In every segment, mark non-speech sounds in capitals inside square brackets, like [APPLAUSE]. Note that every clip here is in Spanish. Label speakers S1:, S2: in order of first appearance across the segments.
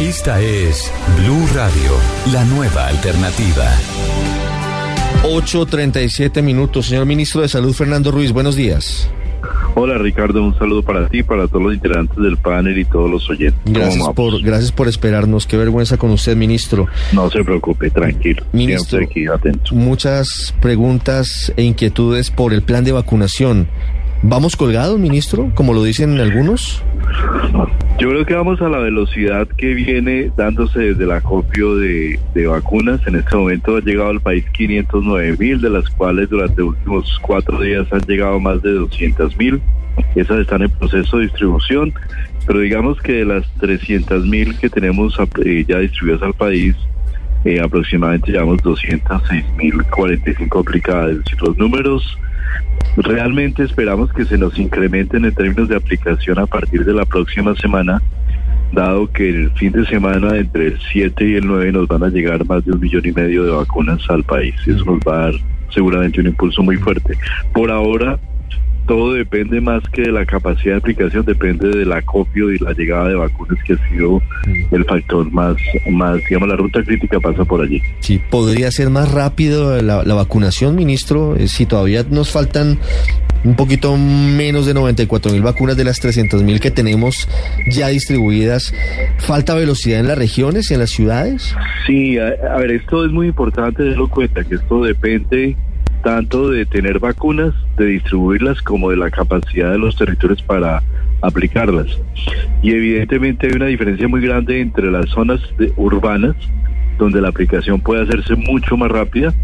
S1: Esta es Blue Radio, la nueva alternativa.
S2: 8.37 minutos. Señor Ministro de Salud, Fernando Ruiz, buenos días.
S3: Hola Ricardo, un saludo para ti, para todos los integrantes del panel y todos los oyentes.
S2: Gracias por, gracias por esperarnos. Qué vergüenza con usted, ministro.
S3: No se preocupe, tranquilo.
S2: Ministro,
S3: aquí atento.
S2: muchas preguntas e inquietudes por el plan de vacunación. ¿Vamos colgados, ministro, como lo dicen algunos?
S3: Yo creo que vamos a la velocidad que viene dándose desde el acopio de, vacunas. En este momento ha llegado al país 509 mil, de las cuales durante los últimos cuatro días han llegado más de 200 mil. Esas están en proceso de distribución, pero digamos que de las 300 mil que tenemos eh, ya distribuidas al país, eh, aproximadamente llevamos 206 mil 45 aplicadas. Los números Realmente esperamos que se nos incrementen en términos de aplicación a partir de la próxima semana, dado que el fin de semana entre el 7 y el 9 nos van a llegar más de un millón y medio de vacunas al país. Eso nos va a dar seguramente un impulso muy fuerte. Por ahora todo depende más que de la capacidad de aplicación, depende del acopio y la llegada de vacunas que ha sido el factor más, más digamos, la ruta crítica pasa por allí.
S2: Sí, podría ser más rápido la, vacunación, ministro, eh, si todavía nos faltan un poquito menos de 94 mil vacunas de las 300 mil que tenemos ya distribuidas. ¿Falta velocidad en las regiones y en las ciudades?
S3: Sí, a, a ver, esto es muy importante tenerlo en cuenta, que esto depende tanto de tener vacunas, de distribuirlas, como de la capacidad de los territorios para aplicarlas. Y evidentemente hay una diferencia muy grande entre las zonas urbanas, donde la aplicación puede hacerse mucho más rápida,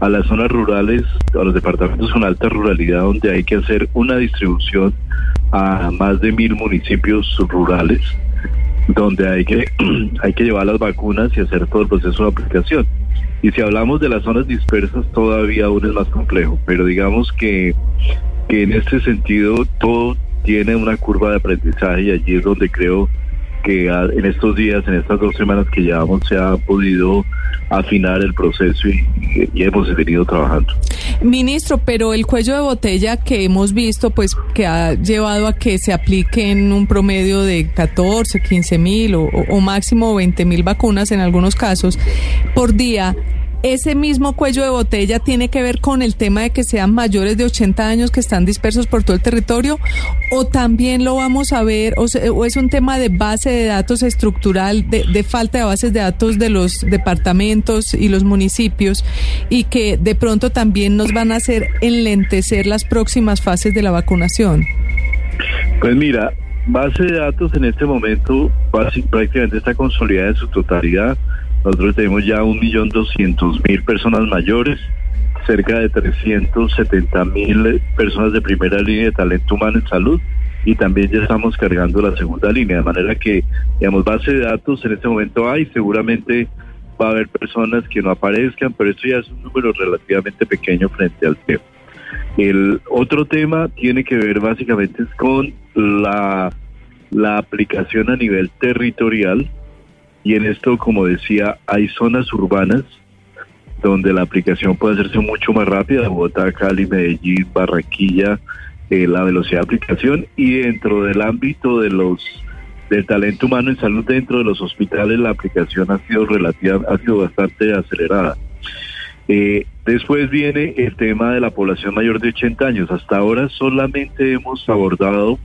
S3: a las zonas rurales, a los departamentos con alta ruralidad, donde hay que hacer una distribución a más de mil municipios rurales, donde hay que, [CLEARS THROAT] hay que llevar las vacunas y hacer todo el proceso de aplicación. Y si hablamos de las zonas dispersas, todavía aún es más complejo, pero digamos que, que en este sentido todo tiene una curva de aprendizaje y allí es donde creo que en estos días, en estas dos semanas que llevamos, se ha podido afinar el proceso y, hemos venido trabajando.
S4: Ministro, pero el cuello de botella que hemos visto, pues que ha llevado a que se apliquen un promedio de 14, 15 mil o, o máximo 20 mil vacunas en algunos casos por día ese mismo cuello de botella tiene que ver con el tema de que sean mayores de 80 años que están dispersos por todo el territorio o también lo vamos a ver o, es un tema de base de datos estructural, de, falta de bases de datos de los departamentos y los municipios y que de pronto también nos van a hacer enlentecer las próximas fases de la vacunación.
S3: Pues mira, base de datos en este momento prácticamente está consolidada en su totalidad nosotros tenemos ya un millón doscientos mil personas mayores, cerca de 370 mil personas de primera línea de talento humano en salud y también ya estamos cargando la segunda línea, de manera que, digamos, base de datos en este momento hay, seguramente va a haber personas que no aparezcan, pero esto ya es un número relativamente pequeño frente al tema. El otro tema tiene que ver básicamente con la, la aplicación a nivel territorial y en esto, como decía, hay zonas urbanas donde la aplicación puede hacerse mucho más rápida, Bogotá, Cali, Medellín, Barranquilla, eh, la velocidad de aplicación y dentro del ámbito de los del talento humano en salud dentro de los hospitales la aplicación ha sido relativa, ha sido bastante acelerada. Eh, después viene el tema de la población mayor de 80 años. Hasta ahora solamente hemos abordado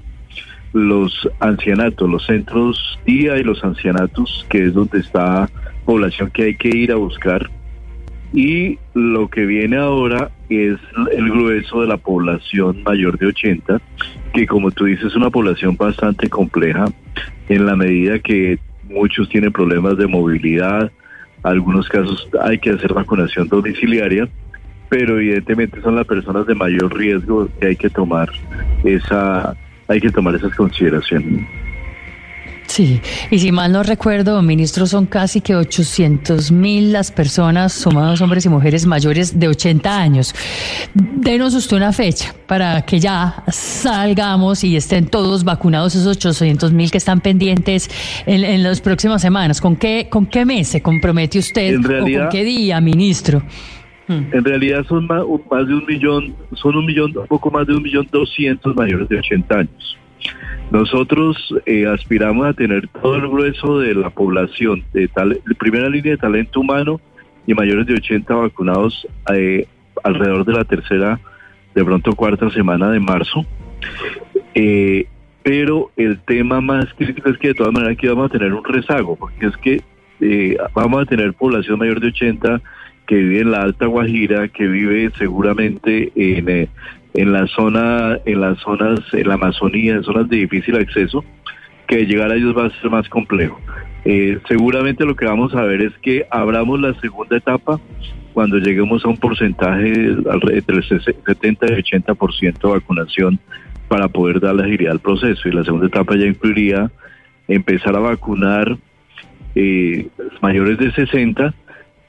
S3: los ancianatos, los centros día y los ancianatos, que es donde está población que hay que ir a buscar. Y lo que viene ahora es el grueso de la población mayor de 80, que como tú dices es una población bastante compleja en la medida que muchos tienen problemas de movilidad, algunos casos hay que hacer vacunación domiciliaria, pero evidentemente son las personas de mayor riesgo que hay que tomar esa hay que tomar esas consideraciones.
S5: Sí, y si mal no recuerdo, ministro, son casi que 800 mil las personas, sumados hombres y mujeres mayores de 80 años. Denos usted una fecha para que ya salgamos y estén todos vacunados esos 800 mil que están pendientes en, las próximas semanas. ¿Con qué, ¿Con qué mes se compromete usted o con qué día, ministro?
S3: En realidad son más, de un millón, son un millón, un poco más de un millón doscientos mayores de 80 años. Nosotros eh, aspiramos a tener todo el grueso de la población de, tal, primera línea de talento humano y mayores de 80 vacunados eh, alrededor de la tercera, de pronto cuarta semana de marzo. Eh, pero el tema más crítico es que de todas maneras aquí vamos a tener un rezago, porque es que vamos a tener población mayor de 80 que vive en la Alta Guajira, que vive seguramente en, eh, en la zona, en las zonas, en la Amazonía, en zonas de difícil acceso, que llegar a ellos va a ser más complejo. Eh, seguramente lo que vamos a ver es que abramos la segunda etapa cuando lleguemos a un porcentaje entre el 70 y 80% de vacunación para poder dar la agilidad al proceso. Y la segunda etapa ya incluiría empezar a vacunar eh, mayores de 60,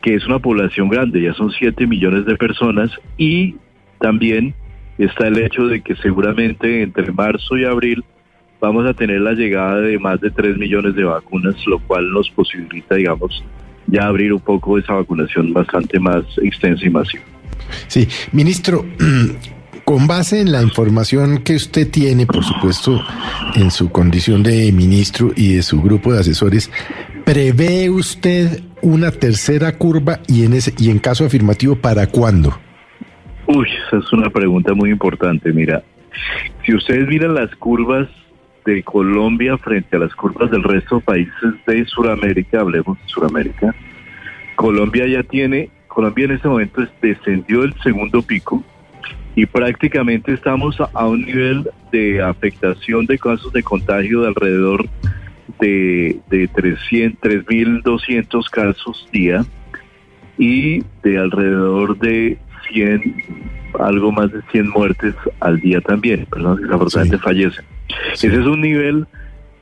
S3: que es una población grande, ya son 7 millones de personas, y también está el hecho de que seguramente entre marzo y abril vamos a tener la llegada de más de 3 millones de vacunas, lo cual nos posibilita, digamos, ya abrir un poco esa vacunación bastante más extensa y masiva.
S6: Sí, ministro, [CLEARS THROAT] con base en la información que usted tiene, por supuesto, en su condición de ministro y de su grupo de asesores, ¿prevé usted una tercera curva y en ese y en caso afirmativo para cuándo?
S3: Uy, esa es una pregunta muy importante. Mira, si ustedes miran las curvas de Colombia frente a las curvas del resto de países de Sudamérica, hablemos de Sudamérica, Colombia ya tiene, Colombia en este momento descendió el segundo pico, y prácticamente estamos a un nivel de afectación de casos de contagio de alrededor de, de 3.200 casos día y de alrededor de 100, algo más de 100 muertes al día también, personas que desafortunadamente fallecen. Ese es un nivel,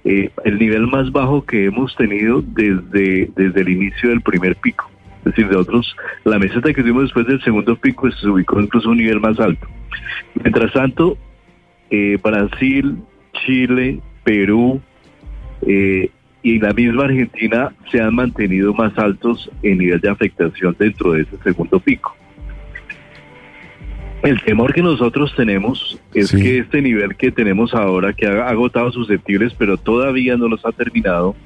S3: eh, el nivel más bajo que hemos tenido desde, desde el inicio del primer pico es decir, de otros, la meseta que tuvimos después del segundo pico se ubicó incluso a un nivel más alto. Mientras tanto, eh, Brasil, Chile, Perú eh, y la misma Argentina se han mantenido más altos en nivel de afectación dentro de ese segundo pico. El temor que nosotros tenemos es que este nivel que tenemos ahora, que ha agotado susceptibles, pero todavía no los ha terminado,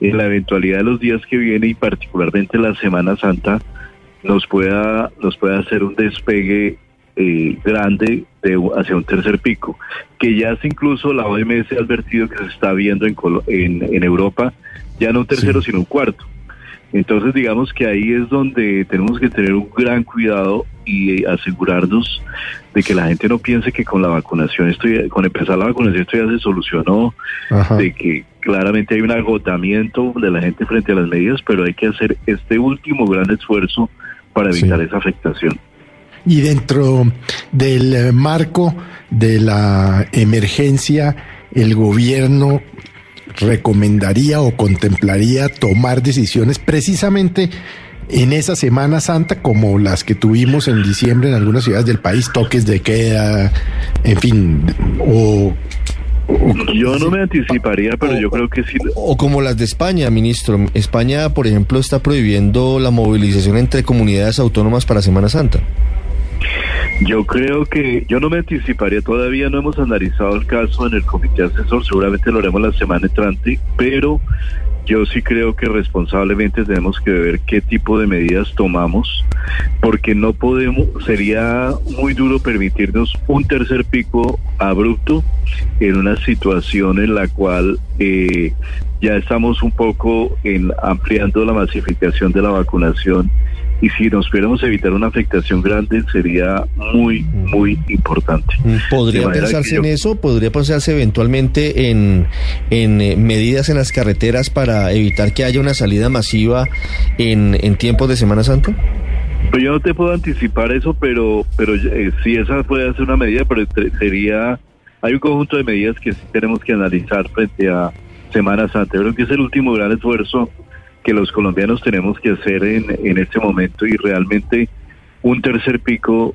S3: en la eventualidad de los días que viene y particularmente la Semana Santa nos pueda nos pueda hacer un despegue eh, grande de, hacia un tercer pico, que ya es incluso la OMS ha advertido que se está viendo en, en, en Europa, ya no un tercero, sino un cuarto. Entonces digamos que ahí es donde tenemos que tener un gran cuidado y asegurarnos de que la gente no piense que con la vacunación, esto con empezar la vacunación esto ya se solucionó, de que claramente hay un agotamiento de la gente frente a las medidas, pero hay que hacer este último gran esfuerzo para evitar esa afectación.
S6: Y dentro del eh, marco de la emergencia, el gobierno recomendaría o contemplaría tomar decisiones precisamente en esa Semana Santa como las que tuvimos en diciembre en algunas ciudades del país, toques de queda, en fin, o
S3: yo no me anticiparía, pero yo creo que sí.
S2: O como las de España, ministro. España, por ejemplo, está prohibiendo la movilización entre comunidades autónomas para Semana Santa.
S3: Yo creo que yo no me anticiparía, todavía no hemos analizado el caso en el comité asesor, seguramente lo haremos la semana entrante, pero yo sí creo que responsablemente tenemos que ver qué tipo de medidas tomamos, porque no podemos, sería muy duro permitirnos un tercer pico abrupto en una situación en la cual eh, ya estamos un poco en ampliando la masificación de la vacunación y si nos pudiéramos evitar una afectación grande sería muy, muy importante.
S2: ¿Podría pensarse en eso? ¿Podría pensarse eventualmente en, en eh, medidas en las carreteras para evitar que haya una salida masiva en, en tiempos de Semana Santa?
S3: Pues yo no te puedo anticipar eso, pero, pero eh, si esa puede ser una medida, pero sería, hay un conjunto de medidas que sí tenemos que analizar frente a Semana Santa. Creo que es el último gran esfuerzo que los colombianos tenemos que hacer en, en este momento y realmente un tercer pico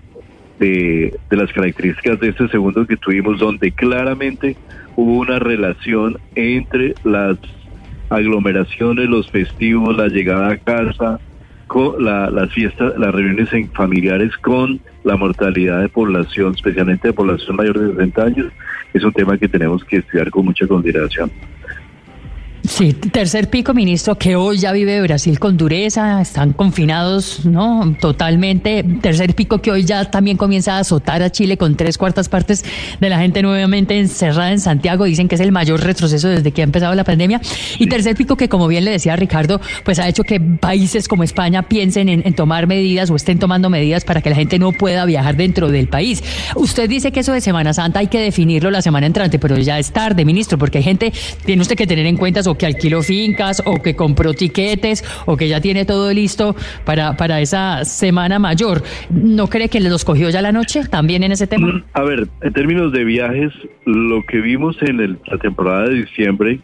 S3: de, de, las características de este segundo que tuvimos, donde claramente hubo una relación entre las aglomeraciones, los festivos, la llegada a casa, con la, las fiestas, las reuniones en familiares con la mortalidad de población, especialmente de población mayor de 60 años, es un tema que tenemos que estudiar con mucha consideración.
S5: Sí, tercer pico, ministro, que hoy ya vive Brasil con dureza, están confinados, ¿no? Totalmente. Tercer pico que hoy ya también comienza a azotar a Chile con tres cuartas partes de la gente nuevamente encerrada en Santiago. Dicen que es el mayor retroceso desde que ha empezado la pandemia. Y tercer pico que, como bien le decía Ricardo, pues ha hecho que países como España piensen en, tomar medidas o estén tomando medidas para que la gente no pueda viajar dentro del país. Usted dice que eso de Semana Santa hay que definirlo la semana entrante, pero ya es tarde, ministro, porque hay gente, tiene usted que tener en cuenta o que alquiló fincas, o que compró tiquetes, o que ya tiene todo listo para, para esa semana mayor. ¿No cree que los cogió ya la noche también en ese tema?
S3: A ver, en términos de viajes, lo que vimos en el- la temporada de diciembre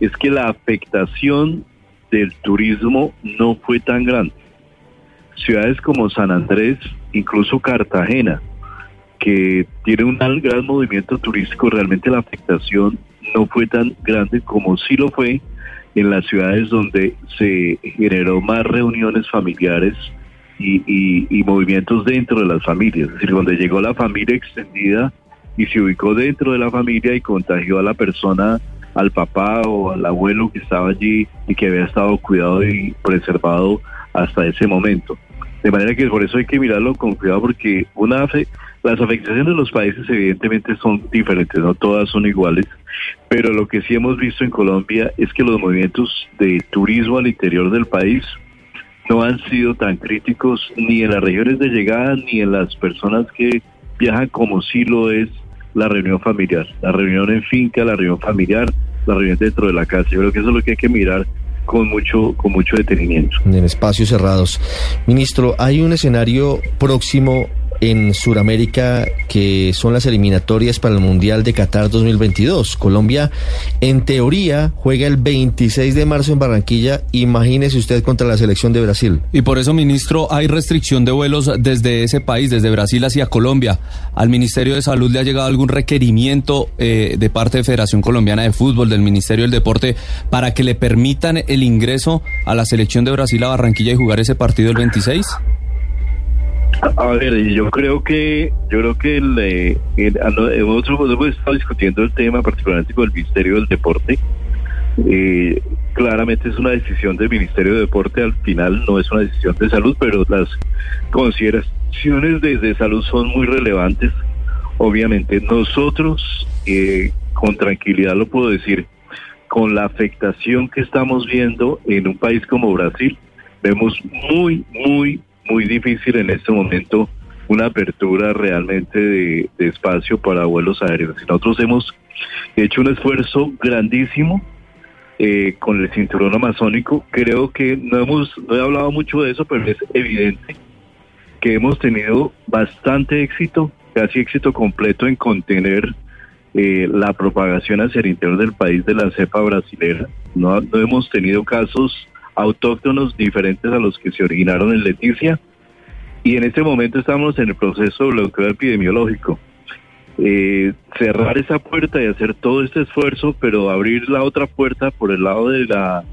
S3: es que la afectación del turismo no fue tan grande. Ciudades como San Andrés, incluso Cartagena, que tiene un gran movimiento turístico, realmente la afectación no fue tan grande como sí lo fue en las ciudades donde se generó más reuniones familiares y, y- movimientos dentro de las familias, es decir, donde llegó la familia extendida y se ubicó dentro de la familia y contagió a la persona, al papá o al abuelo que estaba allí y que había estado cuidado y preservado hasta ese momento. De manera que por eso hay que mirarlo con cuidado porque una las afectaciones de los países evidentemente son diferentes, no todas son iguales, pero lo que sí hemos visto en Colombia es que los movimientos de turismo al interior del país no han sido tan críticos ni en las regiones de llegada ni en las personas que viajan como sí lo es la reunión familiar, la reunión en finca, la reunión familiar, la reunión dentro de la casa. Yo creo que eso es lo que hay que mirar con mucho con mucho detenimiento.
S2: en espacios cerrados. Ministro, hay un escenario próximo en Sudamérica que son las eliminatorias para el Mundial de Qatar 2022. Colombia, en teoría, juega el 26 de marzo en Barranquilla. Imagínese usted contra la selección de Brasil.
S7: Y por eso, ministro, hay restricción de vuelos desde ese país, desde Brasil hacia Colombia. ¿Al Ministerio de Salud le ha llegado algún requerimiento eh, de parte de Federación Colombiana de Fútbol, del Ministerio del Deporte, para que le permitan el ingreso a la selección de Brasil a Barranquilla y jugar ese partido el 26?
S3: A ver, yo creo que yo creo que el, el- a no- nosotros hemos estado discutiendo el tema, particularmente con el Ministerio del Deporte. Eh, claramente es una decisión del Ministerio de Deporte, al final no es una decisión de salud, pero las consideraciones de, de salud son muy relevantes. Obviamente, nosotros, eh, con tranquilidad lo puedo decir, con la afectación que estamos viendo en un país como Brasil, vemos muy, muy, muy difícil en este momento una apertura realmente de, espacio para vuelos aéreos. Nosotros hemos hecho un esfuerzo grandísimo eh, con el cinturón amazónico. Creo que no hemos, no he hablado mucho de eso, pero es evidente que hemos tenido bastante éxito, casi éxito completo en contener eh, la propagación hacia el interior del país de la cepa brasilera. No, no hemos tenido casos autóctonos diferentes a los que se originaron en Leticia y en este momento estamos en el proceso de bloqueo epidemiológico. Eh, cerrar esa puerta y hacer todo este esfuerzo, pero abrir la otra puerta por el lado de la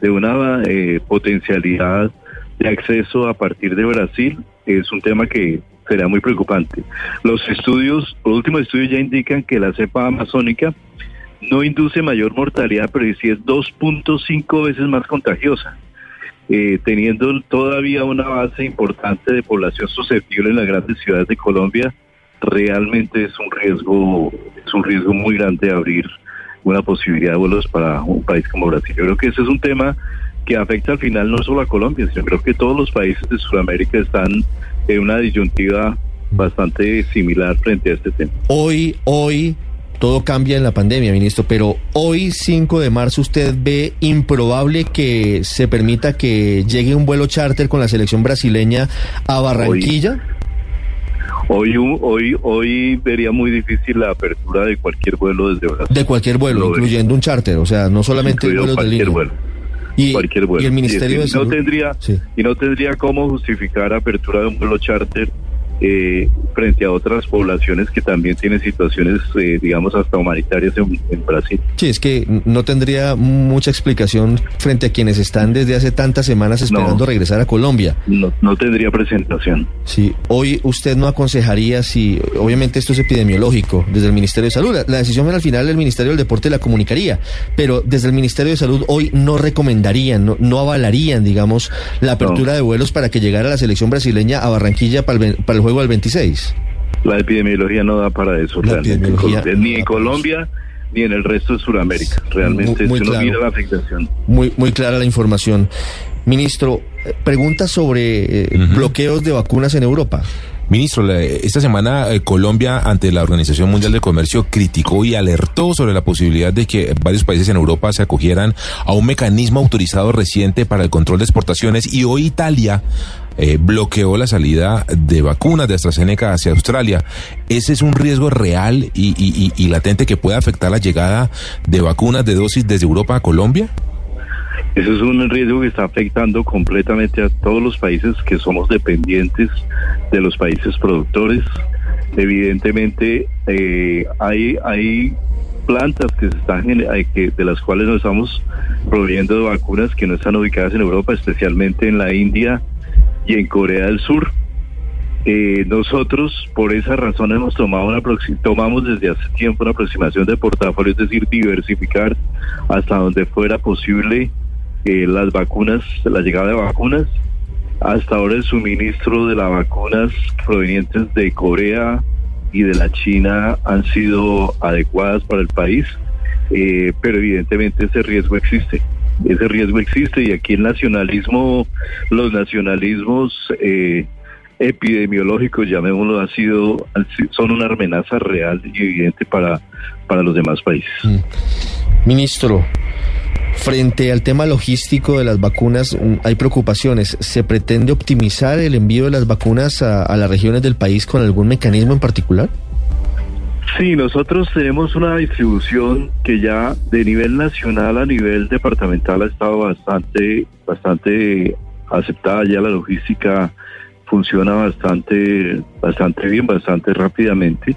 S3: de una eh, potencialidad de acceso a partir de Brasil es un tema que será muy preocupante. Los estudios, los últimos estudios ya indican que la cepa amazónica no induce mayor mortalidad, pero sí es 2.5 veces más contagiosa, eh, teniendo todavía una base importante de población susceptible en las grandes ciudades de Colombia, realmente es un riesgo, es un riesgo muy grande abrir una posibilidad de vuelos para un país como Brasil. Yo creo que ese es un tema que afecta al final no solo a Colombia, sino creo que todos los países de Sudamérica están en una disyuntiva bastante similar frente a este tema.
S2: Hoy, hoy, todo cambia en la pandemia, ministro, pero hoy, 5 de marzo, ¿usted ve improbable que se permita que llegue un vuelo charter con la selección brasileña a Barranquilla?
S3: Hoy, un- hoy, hoy vería muy difícil la apertura de cualquier vuelo desde Brasil.
S2: De cualquier vuelo,
S3: Lo
S2: incluyendo un charter, o sea, no solamente vuelos de línea.
S3: vuelo.
S2: Y,
S3: cualquier vuelo.
S2: y el Ministerio
S3: Y
S2: de
S3: es que no
S2: Salud.
S3: tendría
S2: Sí.
S3: y no tendría cómo justificar apertura de un vuelo charter eh, frente a otras poblaciones que también tienen situaciones, eh, digamos, hasta humanitarias en, Brasil.
S2: Sí, es que no tendría mucha explicación frente a quienes están desde hace tantas semanas esperando regresar a Colombia.
S3: No, no tendría presentación.
S2: Sí, hoy usted no aconsejaría si, obviamente esto es epidemiológico, desde el Ministerio de Salud, la, decisión al final el Ministerio del Deporte la comunicaría, pero desde el Ministerio de Salud hoy no recomendarían, no, no avalarían, digamos, la apertura de vuelos para que llegara la selección brasileña a Barranquilla para el, para el juego del 26.
S3: La epidemiología no da para eso, realmente. ni en Colombia ni en el resto de Sudamérica. Realmente muy, mira la afectación.
S2: Muy, muy clara la información. Ministro, eh, pregunta sobre eh, bloqueos de vacunas en Europa.
S8: Ministro, esta semana eh, Colombia ante la Organización Mundial de Comercio criticó y alertó sobre la posibilidad de que varios países en Europa se acogieran a un mecanismo autorizado reciente para el control de exportaciones y hoy Italia eh, bloqueó la salida de vacunas de AstraZeneca hacia Australia. ¿Ese es un riesgo real y, latente que puede afectar la llegada de vacunas de dosis desde Europa a Colombia?
S3: Eso es un riesgo que está afectando completamente a todos los países que somos dependientes de los países productores. Evidentemente eh, hay, hay plantas que se están que, de las cuales nos estamos proveyendo de vacunas que no están ubicadas en Europa, especialmente en la India y en Corea del Sur. Eh, nosotros por esa razón hemos tomado una tomamos desde hace tiempo una aproximación de portafolio, es decir, diversificar hasta donde fuera posible las vacunas, la llegada de vacunas, hasta ahora el suministro de las vacunas provenientes de Corea y de la China han sido adecuadas para el país, eh, pero evidentemente ese riesgo existe. Ese riesgo existe y aquí el nacionalismo, los nacionalismos eh, epidemiológicos, llamémoslo, ha sido, son una amenaza real y evidente para, para los demás países. Mm.
S2: Ministro, Frente al tema logístico de las vacunas, hay preocupaciones. ¿Se pretende optimizar el envío de las vacunas a, las regiones del país con algún mecanismo en particular?
S3: Sí, nosotros tenemos una distribución que ya de nivel nacional a nivel departamental ha estado bastante, bastante aceptada. Ya la logística funciona bastante, bastante bien, bastante rápidamente.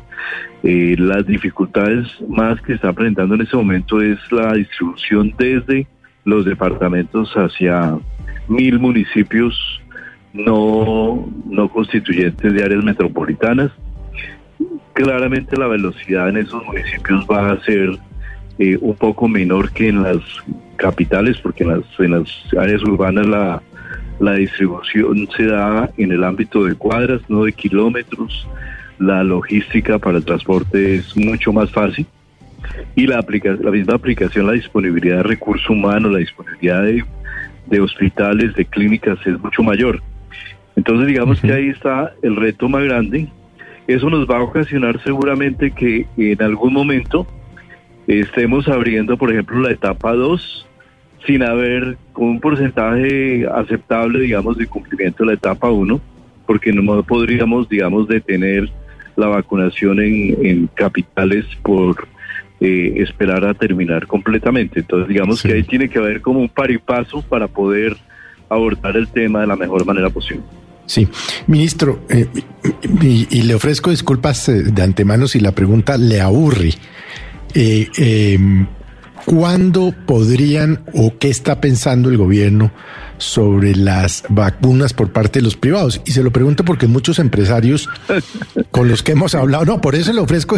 S3: Eh, las dificultades más que está presentando en ese momento es la distribución desde los departamentos hacia mil municipios no, no constituyentes de áreas metropolitanas. Claramente la velocidad en esos municipios va a ser eh, un poco menor que en las capitales, porque en las, en las áreas urbanas la, la distribución se da en el ámbito de cuadras, no de kilómetros la logística para el transporte es mucho más fácil y la, la misma aplicación, la disponibilidad de recursos humanos, la disponibilidad de, hospitales, de clínicas es mucho mayor. Entonces digamos que ahí está el reto más grande. Eso nos va a ocasionar seguramente que en algún momento estemos abriendo, por ejemplo, la etapa 2 sin haber un porcentaje aceptable, digamos, de cumplimiento de la etapa 1, porque no podríamos, digamos, detener la vacunación en, capitales por eh, esperar a terminar completamente. Entonces, digamos que ahí tiene que haber como un par y paso para poder abordar el tema de la mejor manera posible.
S6: Sí, ministro, eh, y, le ofrezco disculpas eh, de antemano si la pregunta le aburre. Em, ¿Cuándo podrían o qué está pensando el gobierno sobre las vacunas por parte de los privados. Y se lo pregunto porque muchos empresarios con los que hemos hablado, no, por eso le ofrezco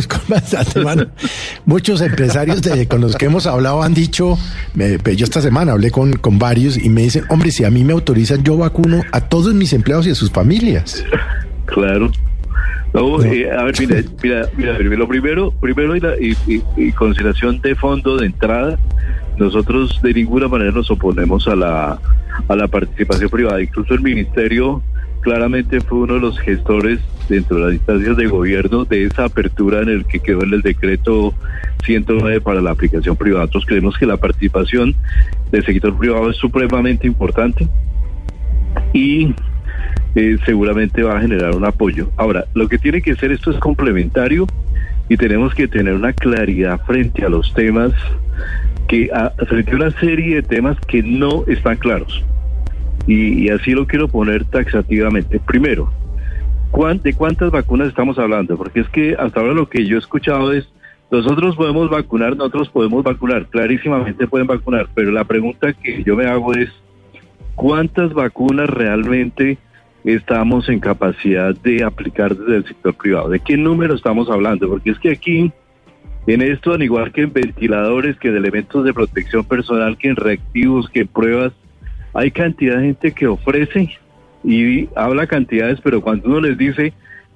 S6: Muchos empresarios de, con los que hemos hablado han dicho, yo esta semana hablé con, con varios y me dicen, hombre, si a mí me autorizan, yo vacuno a todos mis empleados y a sus familias.
S3: Claro. Eh, a ver, [LAUGHS] mira, mira, mira, lo primero, primero y, y consideración de fondo de entrada, nosotros de ninguna manera nos oponemos a la a la participación privada. Incluso el ministerio claramente fue uno de los gestores dentro de las instancias de gobierno de esa apertura en el que quedó en el decreto 109 para la aplicación privada. Nosotros creemos que la participación del sector privado es supremamente importante y eh, seguramente va a generar un apoyo. Ahora, lo que tiene que ser esto es complementario y tenemos que tener una claridad frente a los temas que frente a una serie de temas que no están claros. Y, así lo quiero poner taxativamente. Primero, ¿cuán- ¿de cuántas vacunas estamos hablando? Porque es que hasta ahora lo que yo he escuchado es, nosotros podemos vacunar, nosotros podemos vacunar, clarísimamente pueden vacunar, pero la pregunta que yo me hago es, ¿cuántas vacunas realmente estamos en capacidad de aplicar desde el sector privado? ¿De qué número estamos hablando? Porque es que aquí, en esto, al igual que en ventiladores, que en elementos de protección personal, que en reactivos, que en pruebas, hay cantidad de gente que ofrece y habla cantidades, pero cuando uno les dice,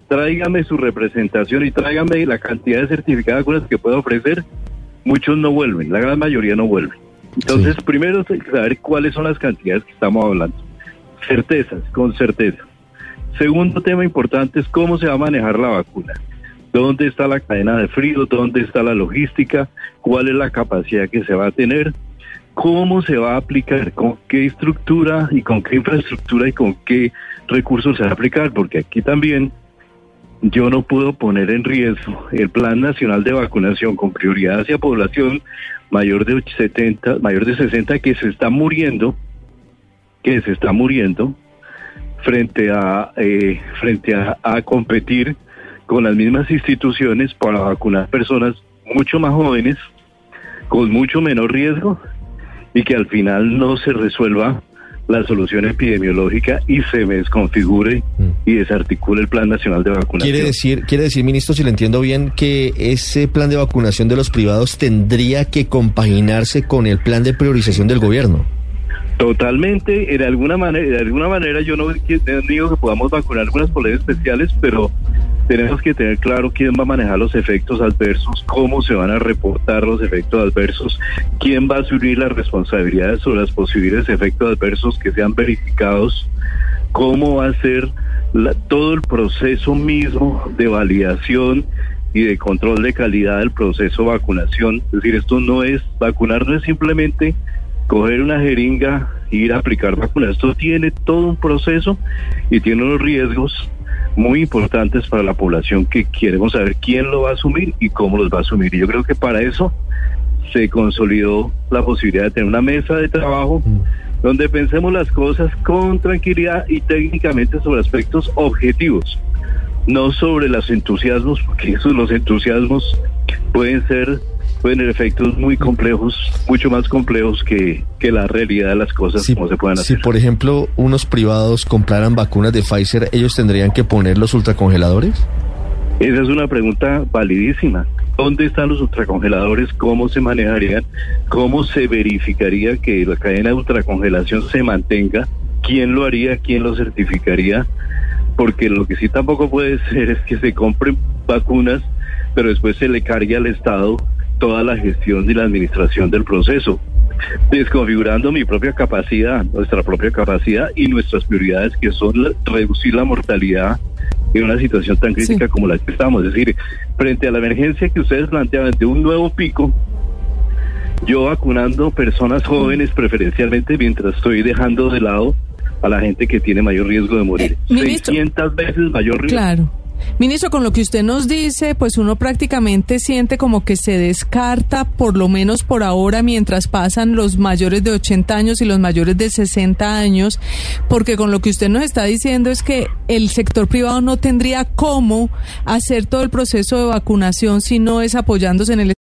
S3: tráigame su representación y tráigame la cantidad de certificados vacunas que pueda ofrecer, muchos no vuelven, la gran mayoría no vuelven. Entonces, primero hay que saber cuáles son las cantidades que estamos hablando. Certezas, con certeza. Segundo tema importante es cómo se va a manejar la vacuna. ¿Dónde está la cadena de frío? ¿Dónde está la logística? ¿Cuál es la capacidad que se va a tener? ¿Cómo se va a aplicar? ¿Con qué estructura y con qué infraestructura y con qué recursos se va a aplicar? Porque aquí también yo no puedo poner en riesgo el Plan Nacional de Vacunación con prioridad hacia población mayor de 70, mayor de 60 que se está muriendo, que se está muriendo frente a eh, frente a, a competir con las mismas instituciones para vacunar personas mucho más jóvenes con mucho menor riesgo y que al final no se resuelva la solución epidemiológica y se desconfigure y desarticule el Plan Nacional de Vacunación.
S2: Quiere decir, quiere decir, ministro, si le entiendo bien, que ese plan de vacunación de los privados tendría que compaginarse con el plan de priorización del gobierno.
S3: Totalmente, de alguna manera, de alguna manera yo no digo que podamos vacunar algunas poblaciones especiales, pero tenemos que tener claro quién va a manejar los efectos adversos, cómo se van a reportar los efectos adversos, quién va a asumir las responsabilidades sobre los posibles efectos adversos que sean verificados, cómo va a ser la- todo el proceso mismo de validación y de control de calidad del proceso de vacunación. Es decir, esto no es, vacunar no es simplemente coger una jeringa ir a aplicar vacunas. Esto tiene todo un proceso y tiene unos riesgos muy importantes para la población que queremos saber quién lo va a asumir y cómo los va a asumir. Y yo creo que para eso se consolidó la posibilidad de tener una mesa de trabajo donde pensemos las cosas con tranquilidad y técnicamente sobre aspectos objetivos, no sobre los entusiasmos, porque esos los entusiasmos pueden ser pueden tener efectos muy complejos, mucho más complejos que, que la realidad de las cosas
S2: Si,
S3: como se pueden
S2: si,
S3: hacer.
S2: por ejemplo, unos privados compraran vacunas de Pfizer, ¿ellos tendrían que poner los ultracongeladores?
S3: Esa es una pregunta validísima. ¿Dónde están los ultracongeladores? ¿Cómo se manejarían? ¿Cómo se verificaría que la cadena de ultracongelación se mantenga? ¿Quién lo haría? ¿Quién lo certificaría? Porque lo que sí tampoco puede [LAUGHS] ser es que se compren vacunas, pero después se le cargue al Estado toda la gestión y la administración del proceso, desconfigurando mi propia capacidad, nuestra propia capacidad y nuestras prioridades, que son la- reducir la mortalidad en una situación tan crítica
S4: Sí.
S3: como la que estamos. Es decir, frente a la emergencia que ustedes planteaban de un nuevo pico, yo vacunando personas jóvenes preferencialmente mientras estoy dejando de lado a la gente que tiene mayor riesgo de morir.
S4: Eh, ministro.
S3: 600 veces mayor riesgo.
S4: Claro. Ministro, con lo que usted nos dice, pues uno prácticamente siente como que se descarta, por lo menos por ahora, mientras pasan los mayores de 80 años y los mayores de 60 años, porque con lo que usted nos está diciendo es que el sector privado no tendría cómo hacer todo el proceso de vacunación si no es apoyándose en el